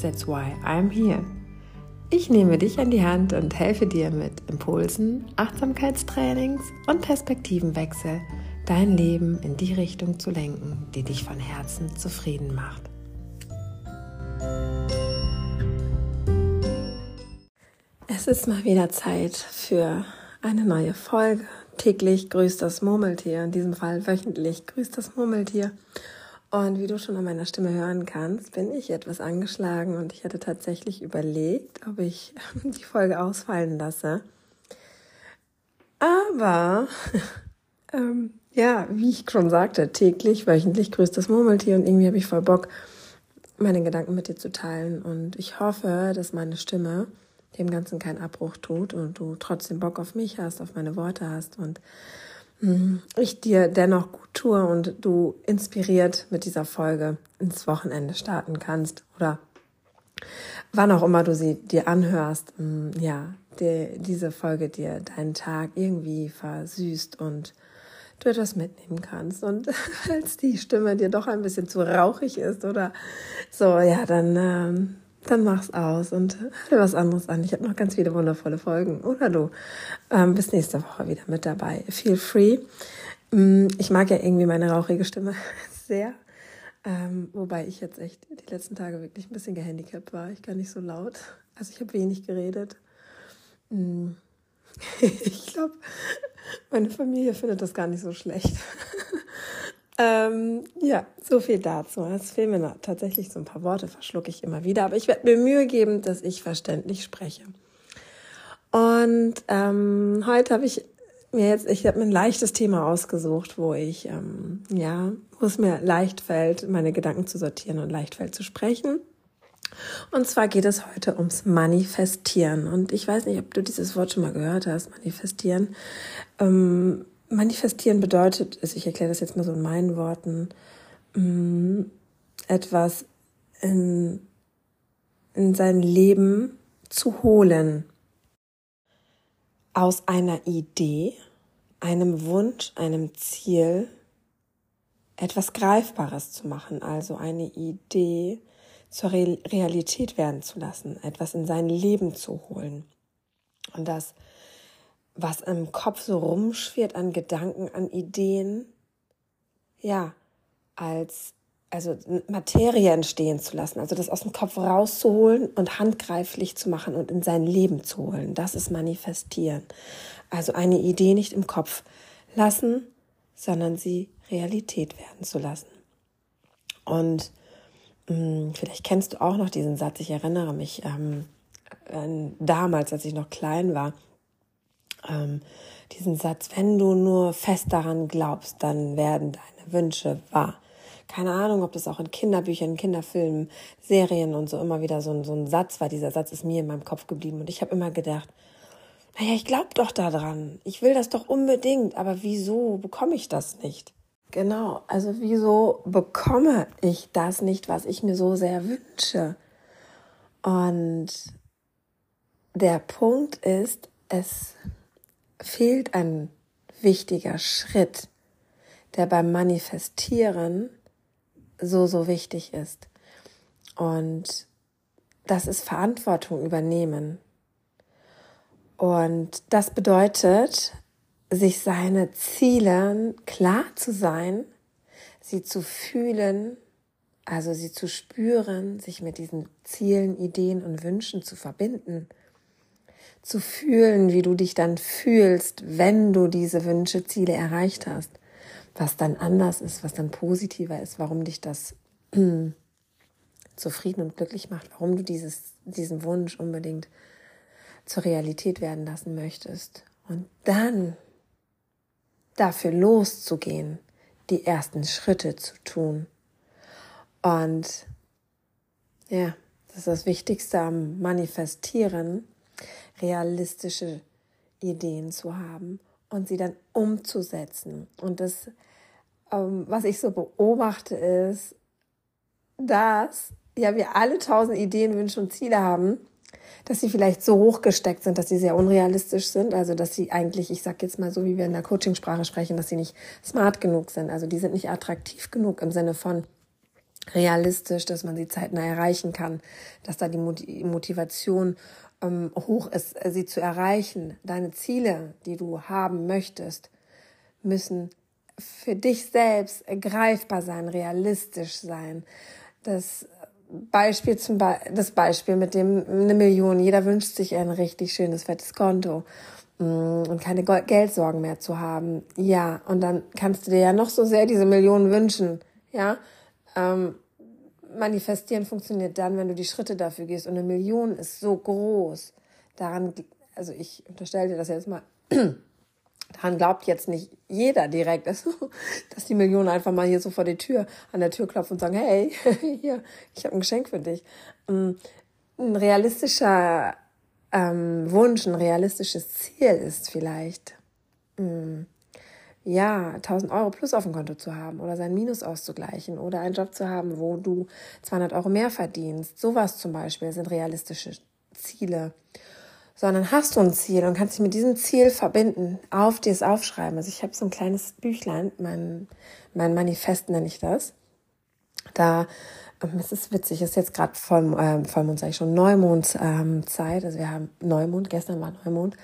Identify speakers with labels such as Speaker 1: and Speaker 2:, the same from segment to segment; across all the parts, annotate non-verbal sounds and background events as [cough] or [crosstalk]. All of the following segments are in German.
Speaker 1: That's why I'm here. Ich nehme dich an die Hand und helfe dir mit Impulsen, Achtsamkeitstrainings und Perspektivenwechsel, dein Leben in die Richtung zu lenken, die dich von Herzen zufrieden macht. Es ist mal wieder Zeit für eine neue Folge. Täglich grüßt das Murmeltier, in diesem Fall wöchentlich grüßt das Murmeltier. Und wie du schon an meiner Stimme hören kannst, bin ich etwas angeschlagen und ich hatte tatsächlich überlegt, ob ich [laughs] die Folge ausfallen lasse. Aber, [laughs] ähm, ja, wie ich schon sagte, täglich, wöchentlich grüßt das Murmeltier und irgendwie habe ich voll Bock, meine Gedanken mit dir zu teilen. Und ich hoffe, dass meine Stimme dem Ganzen keinen Abbruch tut und du trotzdem Bock auf mich hast, auf meine Worte hast und ich dir dennoch gut tue und du inspiriert mit dieser Folge ins Wochenende starten kannst oder wann auch immer du sie dir anhörst, hm, ja, die, diese Folge dir deinen Tag irgendwie versüßt und du etwas mitnehmen kannst. Und [laughs] falls die Stimme dir doch ein bisschen zu rauchig ist oder so, ja, dann ähm, dann mach's aus und hör was anderes an. Ich habe noch ganz viele wundervolle Folgen. Oder du ähm, bist nächste Woche wieder mit dabei. Feel free. Mm, ich mag ja irgendwie meine rauchige Stimme [laughs] sehr. Ähm, wobei ich jetzt echt die letzten Tage wirklich ein bisschen gehandicapt war. Ich kann nicht so laut. Also ich habe wenig geredet. Mm. [laughs] ich glaube, meine Familie findet das gar nicht so schlecht. Ähm, ja, so viel dazu. Es fehlen mir tatsächlich so ein paar Worte, verschlucke ich immer wieder, aber ich werde mir Mühe geben, dass ich verständlich spreche. Und ähm, heute habe ich mir jetzt, ich habe mir ein leichtes Thema ausgesucht, wo ich, ähm, ja, wo es mir leicht fällt, meine Gedanken zu sortieren und leicht fällt zu sprechen. Und zwar geht es heute ums Manifestieren. Und ich weiß nicht, ob du dieses Wort schon mal gehört hast, Manifestieren. Ähm, Manifestieren bedeutet, also ich erkläre das jetzt mal so in meinen Worten, mm, etwas in, in sein Leben zu holen. Aus einer Idee, einem Wunsch, einem Ziel, etwas Greifbares zu machen, also eine Idee zur Realität werden zu lassen, etwas in sein Leben zu holen. Und das was im Kopf so rumschwirrt an Gedanken, an Ideen, ja, als also Materie entstehen zu lassen, also das aus dem Kopf rauszuholen und handgreiflich zu machen und in sein Leben zu holen. Das ist manifestieren. Also eine Idee nicht im Kopf lassen, sondern sie Realität werden zu lassen. Und mh, hm, vielleicht kennst du auch noch diesen Satz. Ich erinnere mich ähm, damals, als ich noch klein war, ähm, diesen Satz, wenn du nur fest daran glaubst, dann werden deine Wünsche wahr. Keine Ahnung, ob das auch in Kinderbüchern, Kinderfilmen, Serien und so immer wieder so ein, so ein Satz war. Dieser Satz ist mir in meinem Kopf geblieben und ich habe immer gedacht, naja, ich glaube doch daran. Ich will das doch unbedingt, aber wieso bekomme ich das nicht? Genau, also wieso bekomme ich das nicht, was ich mir so sehr wünsche? Und der Punkt ist, es fehlt ein wichtiger Schritt, der beim Manifestieren so, so wichtig ist. Und das ist Verantwortung übernehmen. Und das bedeutet, sich seine Ziele klar zu sein, sie zu fühlen, also sie zu spüren, sich mit diesen Zielen, Ideen und Wünschen zu verbinden zu fühlen, wie du dich dann fühlst, wenn du diese Wünsche, Ziele erreicht hast, was dann anders ist, was dann positiver ist, warum dich das zufrieden und glücklich macht, warum du dieses, diesen Wunsch unbedingt zur Realität werden lassen möchtest. Und dann dafür loszugehen, die ersten Schritte zu tun. Und ja, Das ist das Wichtigste am Manifestieren, realistische Ideen zu haben und sie dann umzusetzen. Und das, ähm, was ich so beobachte, ist, dass ja wir alle tausend Ideen, Wünsche und Ziele haben, dass sie vielleicht so hochgesteckt sind, dass sie sehr unrealistisch sind. Also dass sie eigentlich, ich sag jetzt mal so, wie wir in der Coachingsprache sprechen, dass sie nicht smart genug sind. Also die sind nicht attraktiv genug im Sinne von realistisch, dass man sie zeitnah erreichen kann, dass da die Motivation ähm, hoch ist, äh, sie zu erreichen. Deine Ziele, die du haben möchtest, müssen für dich selbst greifbar sein, realistisch sein. Das Beispiel zum Be das Beispiel mit dem eine Million. Jeder wünscht sich ein richtig schönes fettes Konto mm, und keine Geldsorgen mehr zu haben. Ja, und dann kannst du dir ja noch so sehr diese Millionen wünschen. Ja, ähm, manifestieren funktioniert dann, wenn du die Schritte dafür gehst. Und eine Million ist so groß. Daran, also ich unterstelle dir das jetzt mal. [clears throat] Daran glaubt jetzt nicht jeder direkt, [laughs] dass, die Millionen einfach mal hier so vor die Tür, an der Tür klopfen und sagen, hey, [laughs] hier, ich habe ein Geschenk für dich. Mm, ein realistischer ähm, Wunsch, ein realistisches Ziel ist vielleicht, ähm, ja, 1000 Euro plus auf dem Konto zu haben oder sein Minus auszugleichen oder einen Job zu haben, wo du 200 Euro mehr verdienst. Sowas zum Beispiel sind realistische Ziele sondern hast du ein Ziel und kannst dich mit diesem Ziel verbinden, auf dir es aufschreiben. Also ich habe so ein kleines Büchlein, mein, mein Manifest nenne ich das. Da, ähm, es ist witzig, es ist jetzt gerade Voll, äh, Vollmond, sage ich schon, Neumondzeit. Ähm, also wir haben Neumond, gestern war Neumond.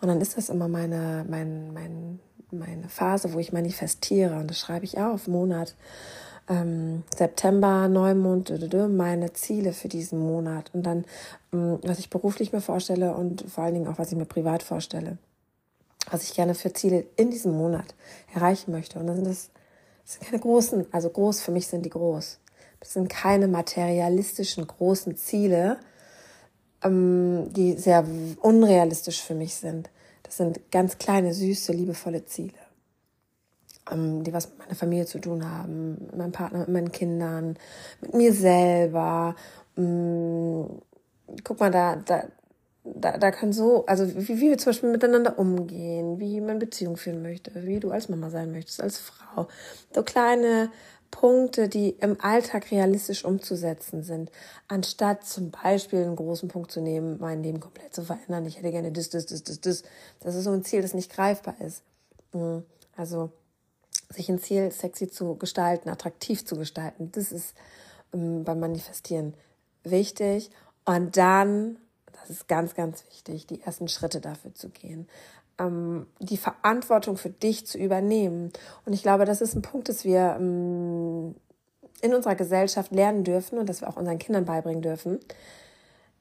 Speaker 1: Und dann ist das immer meine, mein, mein, meine Phase, wo ich manifestiere. Und das schreibe ich auf, Monat ähm, September, Neumond, meine Ziele für diesen Monat und dann, ähm, was ich beruflich mir vorstelle und vor allen Dingen auch, was ich mir privat vorstelle, was ich gerne für Ziele in diesem Monat erreichen möchte. Und dann sind das, das sind keine großen, also groß für mich sind die groß. Das sind keine materialistischen großen Ziele, ähm, die sehr unrealistisch für mich sind. Das sind ganz kleine, süße, liebevolle Ziele ähm, die was mit meiner Familie zu tun haben, mit meinem Partner, mit meinen Kindern, mit mir selber. Ähm, guck mal, da, da, da, da kann so, also wie, wie wir zum Beispiel miteinander umgehen, wie man Beziehung führen möchte, wie du als Mama sein möchtest, als Frau. So kleine Punkte, die im Alltag realistisch umzusetzen sind, anstatt zum Beispiel einen großen Punkt zu nehmen, mein Leben komplett zu verändern. Ich hätte gerne das, das, das, das, das. Das ist so ein Ziel, das nicht greifbar ist. Mhm. Also sich ein Ziel sexy zu gestalten, attraktiv zu gestalten. Das ist ähm, beim Manifestieren wichtig. Und dann, das ist ganz, ganz wichtig, die ersten Schritte dafür zu gehen. Ähm, die Verantwortung für dich zu übernehmen. Und ich glaube, das ist ein Punkt, dass wir ähm, in unserer Gesellschaft lernen dürfen und dass wir auch unseren Kindern beibringen dürfen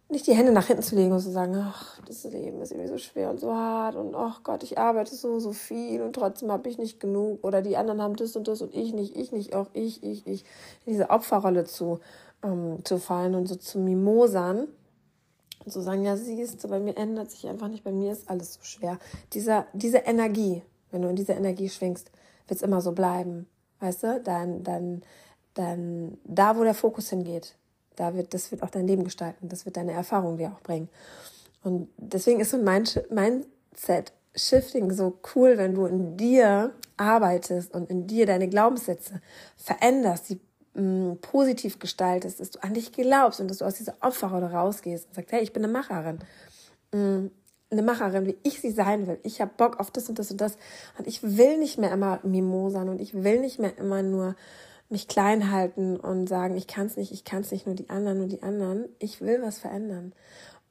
Speaker 1: nicht die Hände nach hinten zu legen und zu sagen, ach, das Leben ist irgendwie so schwer und so hart und ach Gott, ich arbeite so, so viel und trotzdem habe ich nicht genug oder die anderen haben das und das und ich nicht, ich nicht, auch ich, ich, ich, in diese Opferrolle zu, ähm, zu fallen und so zu mimosern und zu sagen, ja, siehst du, bei mir ändert sich einfach nicht, bei mir ist alles so schwer. Dieser, diese Energie, wenn du in diese Energie schwingst, wird es immer so bleiben, weißt du, dann, dann, dann, da, wo der Fokus hingeht, da wird, das wird auch dein Leben gestalten. Das wird deine Erfahrung dir auch bringen. Und deswegen ist so ein Mindset-Shifting so cool, wenn du in dir arbeitest und in dir deine Glaubenssätze veränderst, die mh, positiv gestaltest, dass du an dich glaubst und dass du aus dieser Opferrolle rausgehst und sagst, hey, ich bin eine Macherin. Mh, eine Macherin, wie ich sie sein will. Ich habe Bock auf das und das und das. Und ich will nicht mehr immer Mimosern und ich will nicht mehr immer nur mich klein halten und sagen, ich kann es nicht, ich kann es nicht, nur die anderen, nur die anderen. Ich will was verändern.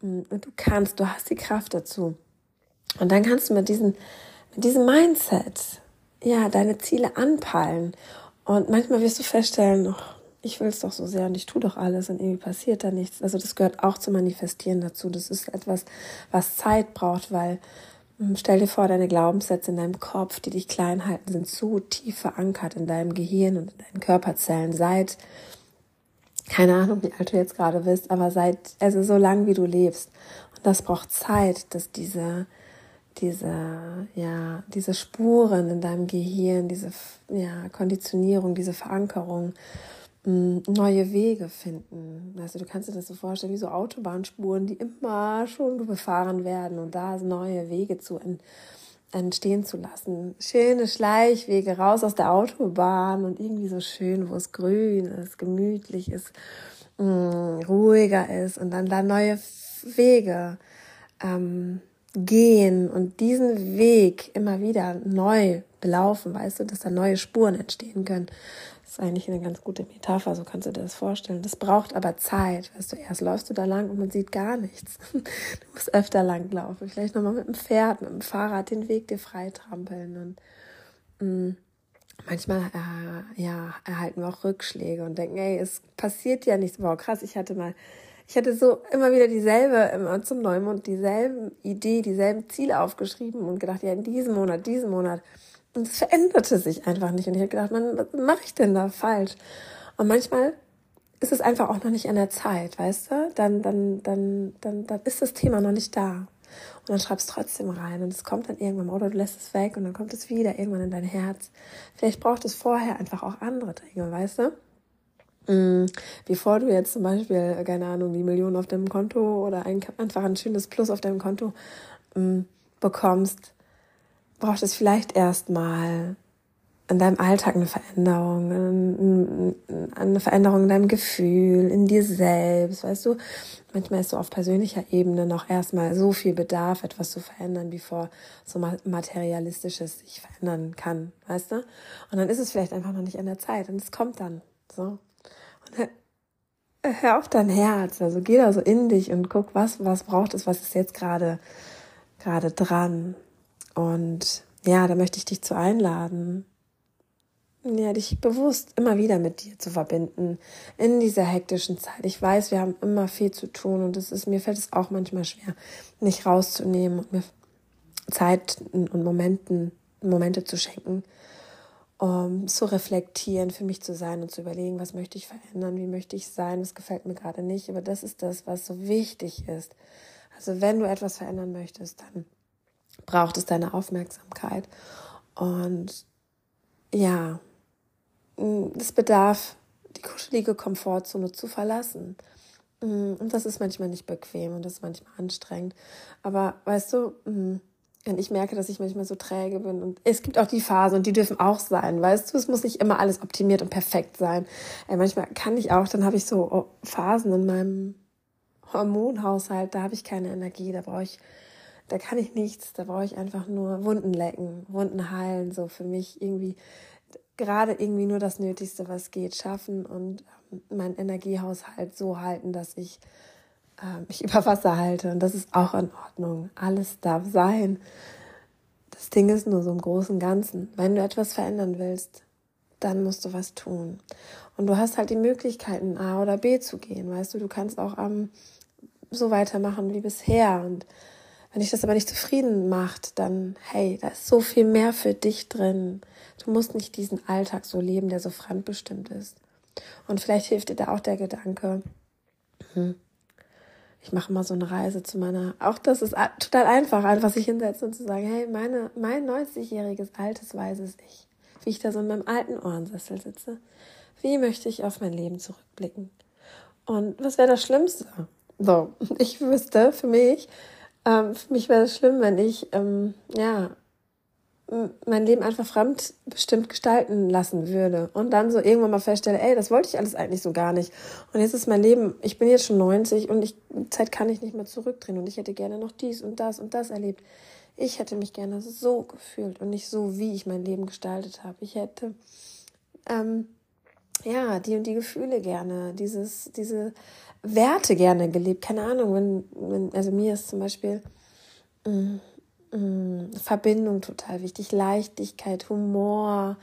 Speaker 1: Und du kannst, du hast die Kraft dazu. Und dann kannst du mit, diesen, mit diesem Mindset, ja, deine Ziele anpeilen. Und manchmal wirst du feststellen, oh, ich will es doch so sehr und ich tue doch alles und irgendwie passiert da nichts. Also das gehört auch zum Manifestieren dazu. Das ist etwas, was Zeit braucht, weil hm, stell dir vor, deine Glaubenssätze in deinem Kopf, die dich klein halten, sind so tief verankert in deinem Gehirn und in deinen Körperzellen seit, keine Ahnung, wie alt du jetzt gerade bist, aber seit, also so lang wie du lebst. Und das braucht Zeit, dass diese, diese, ja, diese Spuren in deinem Gehirn, diese, ja, Konditionierung, diese Verankerung, mm, neue Wege finden. Also du kannst dir das so vorstellen wie so Autobahnspuren, die immer schon befahren werden und da neue Wege zu entstehen zu lassen. Schöne Schleichwege raus aus der Autobahn und irgendwie so schön, wo es grün ist, gemütlich ist, mm, ruhiger ist und dann da neue Wege ähm, gehen und diesen Weg immer wieder neu belaufen, weißt du, dass da neue Spuren entstehen können. Das ist eigentlich eine ganz gute Metapher, so kannst du dir das vorstellen. Das braucht aber Zeit, weißt du, erst läufst du da lang und man sieht gar nichts. [laughs] Du musst öfter lang laufen, vielleicht nochmal mit dem Pferd, mit dem Fahrrad den Weg dir freitrampeln und mm, manchmal äh, ja, erhalten wir auch Rückschläge und denken, ey, es passiert ja nichts. Wow, krass, ich hatte mal ich hatte so immer wieder dieselbe, immer zum Neumond, dieselben Idee, dieselben Ziele aufgeschrieben und gedacht, ja, in diesem Monat, diesem Monat. Und es veränderte sich einfach nicht. Und ich habe gedacht, man, was mache ich denn da falsch? Und manchmal ist es einfach auch noch nicht an der Zeit, weißt du? Dann, dann, dann, dann, dann ist das Thema noch nicht da. Und dann schreibst trotzdem rein und es kommt dann irgendwann oder du lässt es weg und dann kommt es wieder irgendwann in dein Herz. Vielleicht braucht es vorher einfach auch andere Dinge, weißt du? Mm, bevor du jetzt zum Beispiel, keine Ahnung, die Million auf deinem Konto oder ein, einfach ein schönes Plus auf deinem Konto mm, bekommst, braucht es vielleicht erstmal in deinem Alltag eine Veränderung, eine Veränderung in deinem Gefühl, in dir selbst, weißt du? Manchmal ist so auf persönlicher Ebene noch erstmal so viel Bedarf, etwas zu verändern, bevor so materialistisches sich verändern kann, weißt du? Und dann ist es vielleicht einfach noch nicht an der Zeit und es kommt dann, so hör auf dein Herz, also geh da so in dich und guck, was, was braucht es, was ist jetzt gerade, gerade dran. Und ja, da möchte ich dich zu einladen, ja, dich bewusst immer wieder mit dir zu verbinden in dieser hektischen Zeit. Ich weiß, wir haben immer viel zu tun und es ist, mir fällt es auch manchmal schwer, nicht rauszunehmen und mir Zeit und Momenten, Momente zu schenken, um zu reflektieren, für mich zu sein und zu überlegen, was möchte ich verändern, wie möchte ich sein, was gefällt mir gerade nicht. Aber das ist das, was so wichtig ist. Also wenn du etwas verändern möchtest, dann braucht es deine Aufmerksamkeit. Und ja, es bedarf, die kuschelige Komfortzone zu verlassen. Und das ist manchmal nicht bequem und das ist manchmal anstrengend. Aber weißt du, und ich merke, dass ich manchmal so träge bin. Und es gibt auch die Phasen und die dürfen auch sein, weißt du? Es muss nicht immer alles optimiert und perfekt sein. Ey, manchmal kann ich auch, dann habe ich so oh, Phasen in meinem Hormonhaushalt, da habe ich keine Energie, da brauche ich, da kann ich nichts, da brauche ich einfach nur Wunden lecken, Wunden heilen, so für mich irgendwie gerade irgendwie nur das Nötigste, was geht, schaffen und ähm, meinen Energiehaushalt so halten, dass ich mich [laughs] über Wasser halte. Und das ist auch in Ordnung. Alles darf sein. Das Ding ist nur so im großen Ganzen. Wenn du etwas verändern willst, dann musst du was tun. Und du hast halt die Möglichkeiten, A oder B zu gehen. Weißt du, du kannst auch ähm, so weitermachen wie bisher. Und wenn dich das aber nicht zufrieden macht, dann, hey, da ist so viel mehr für dich drin. Du musst nicht diesen Alltag so leben, der so fremdbestimmt ist. Und vielleicht hilft dir da auch der Gedanke, hm, ich mache mal so eine Reise zu meiner, auch das ist total einfach, einfach sich hinsetzen und zu sagen, hey, meine, mein 90-jähriges altes weißes Ich, wie ich da so in meinem alten Ohrensessel sitze, wie möchte ich auf mein Leben zurückblicken? Und was wäre das Schlimmste? So, [laughs] ich wüsste für mich, ähm, für mich wäre es schlimm, wenn ich, ähm, ja, mein Leben einfach fremdbestimmt gestalten lassen würde und dann so irgendwann mal feststelle, ey, das wollte ich alles eigentlich so gar nicht. Und jetzt ist mein Leben, ich bin jetzt schon 90 und ich, Zeit kann ich nicht mehr zurückdrehen und ich hätte gerne noch dies und das und das erlebt. Ich hätte mich gerne so gefühlt und nicht so, wie ich mein Leben gestaltet habe. Ich hätte, ähm, ja, die und die Gefühle gerne, dieses, diese Werte gerne gelebt. Keine Ahnung, wenn, wenn also mir ist zum Beispiel, mh, mm, Verbindung total wichtig, Leichtigkeit, Humor,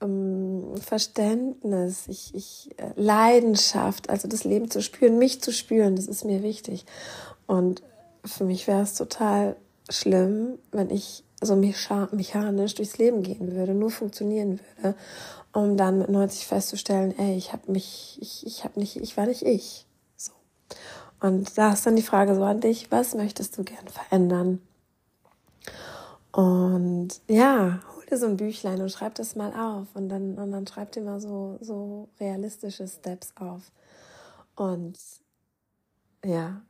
Speaker 1: ähm, Verständnis, ich, ich, äh, Leidenschaft, also das Leben zu spüren, mich zu spüren, das ist mir wichtig. Und für mich wäre es total schlimm, wenn ich so mechanisch durchs Leben gehen würde, nur funktionieren würde, um dann mit 90 festzustellen, ey, ich habe mich, ich, ich habe nicht, ich war nicht ich. So. Und da ist dann die Frage so an dich, was möchtest du gern verändern? Und ja, hol dir so ein Büchlein und schreib das mal auf und dann, und dann schreib dir mal so, so realistische Steps auf. Und ja,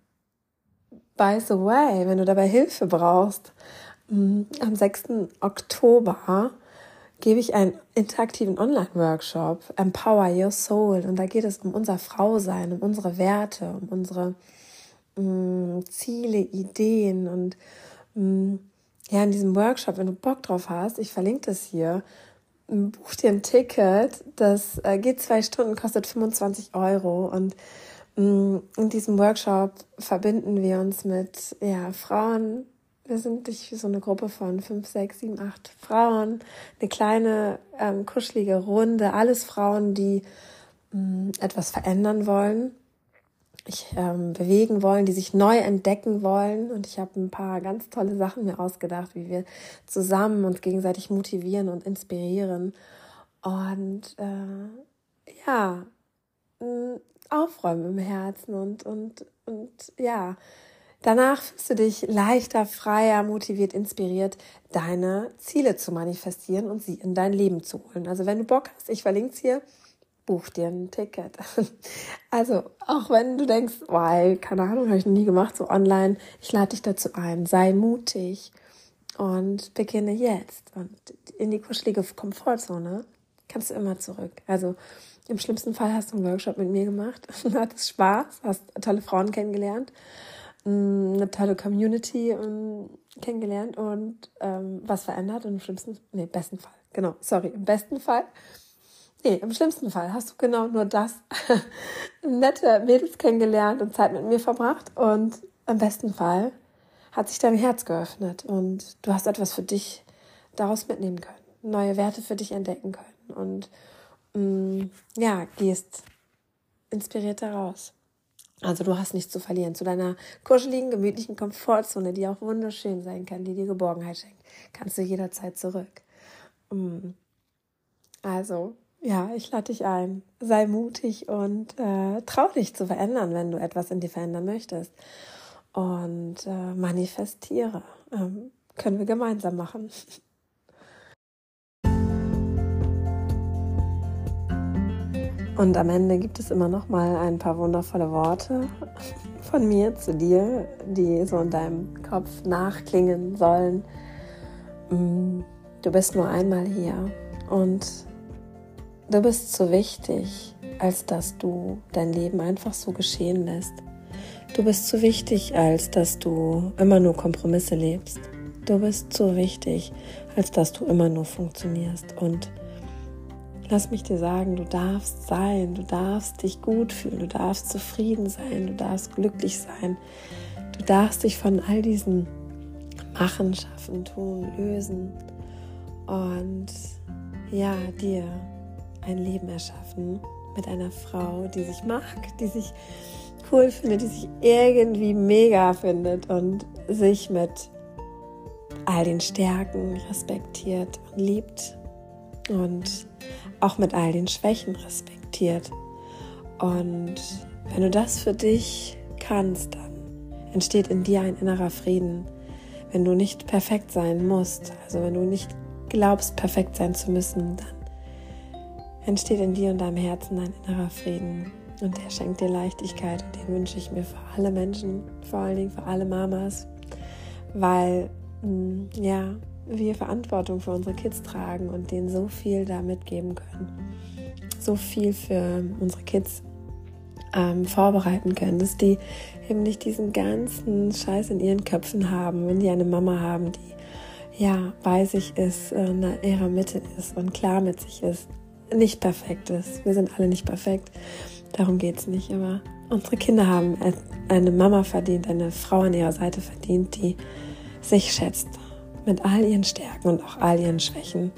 Speaker 1: by the way, wenn du dabei Hilfe brauchst, mm, am 6. Oktober gebe ich einen interaktiven Online-Workshop, Empower Your Soul. Und da geht es um unser Frausein, um unsere Werte, um unsere mh, mm, Ziele, Ideen. Und mh, mm, ja, in diesem Workshop, wenn du Bock drauf hast, ich verlinke das hier, buch dir ein Ticket. Das äh, geht zwei Stunden, kostet 25 Euro. Und mh, mm, in diesem Workshop verbinden wir uns mit ja, Frauen, wir sind durch so eine Gruppe von fünf, sechs, sieben, acht Frauen, eine kleine ähm, kuschelige Runde, alles Frauen, die ähm, etwas verändern wollen, sich ähm, bewegen wollen, die sich neu entdecken wollen. Und ich habe ein paar ganz tolle Sachen mir ausgedacht, wie wir zusammen uns gegenseitig motivieren und inspirieren. Und äh, ja, aufräumen im Herzen und, und, und ja, Danach fühlst du dich leichter, freier, motiviert, inspiriert, deine Ziele zu manifestieren und sie in dein Leben zu holen. Also wenn du Bock hast, ich verlinke es hier, buch dir ein Ticket. [laughs] Also auch wenn du denkst, weil, keine Ahnung, habe ich noch nie gemacht, so online, ich lade dich dazu ein, sei mutig und beginne jetzt. Und in die kuschelige Komfortzone kannst du immer zurück. Also im schlimmsten Fall hast du einen Workshop mit mir gemacht, [laughs] hattest Spaß, hast tolle Frauen kennengelernt eine tolle Community ähm, kennengelernt und ähm, was verändert und im schlimmsten, nee, besten Fall, genau, sorry, im besten Fall, nee, im schlimmsten Fall hast du genau nur das, [laughs] nette Mädels kennengelernt und Zeit mit mir verbracht und im besten Fall hat sich dein Herz geöffnet und du hast etwas für dich daraus mitnehmen können, neue Werte für dich entdecken können und mm, ja, gehst inspiriert daraus. Also du hast nichts zu verlieren. Zu deiner kuscheligen, gemütlichen Komfortzone, die auch wunderschön sein kann, die dir Geborgenheit schenkt, kannst du jederzeit zurück. Mm. Also, ja, ich lade dich ein. Sei mutig und äh, trau dich zu verändern, wenn du etwas in dir verändern möchtest. Und äh, manifestiere. Ähm, können wir gemeinsam machen. [laughs] Und am Ende gibt es immer noch mal ein paar wundervolle Worte von mir zu dir, die so in deinem Kopf nachklingen sollen. Mm, du bist nur einmal hier und du bist zu wichtig, als dass du dein Leben einfach so geschehen lässt. Du bist zu wichtig, als dass du immer nur Kompromisse lebst. Du bist zu wichtig, als dass du immer nur funktionierst und Lass mich dir sagen, du darfst sein, du darfst dich gut fühlen, du darfst zufrieden sein, du darfst glücklich sein. Du darfst dich von all diesen Machen, Schaffen, Tun, Lösen und ja, dir ein Leben erschaffen mit einer Frau, die sich mag, die sich cool findet, die sich irgendwie mega findet und sich mit all den Stärken respektiert und liebt und auch mit all den Schwächen respektiert. Und wenn du das für dich kannst, dann entsteht in dir ein innerer Frieden. Wenn du nicht perfekt sein musst, also wenn du nicht glaubst, perfekt sein zu müssen, dann entsteht in dir und deinem Herzen ein innerer Frieden. Und der schenkt dir Leichtigkeit und den wünsche ich mir für alle Menschen, vor allen Dingen für alle Mamas, weil, mm, ja, wir Verantwortung für unsere Kids tragen und denen so viel da mitgeben können. So viel für unsere Kids ähm, vorbereiten können, dass die eben nicht diesen ganzen Scheiß in ihren Köpfen haben, wenn die eine Mama haben, die ja bei sich ist, in ihrer Mitte ist und klar mit sich ist, nicht perfekt ist. Wir sind alle nicht perfekt, darum geht es nicht, aber unsere Kinder haben eine Mama verdient, eine Frau an ihrer Seite verdient, die sich schätzt mit all ihren Stärken und auch all ihren Schwächen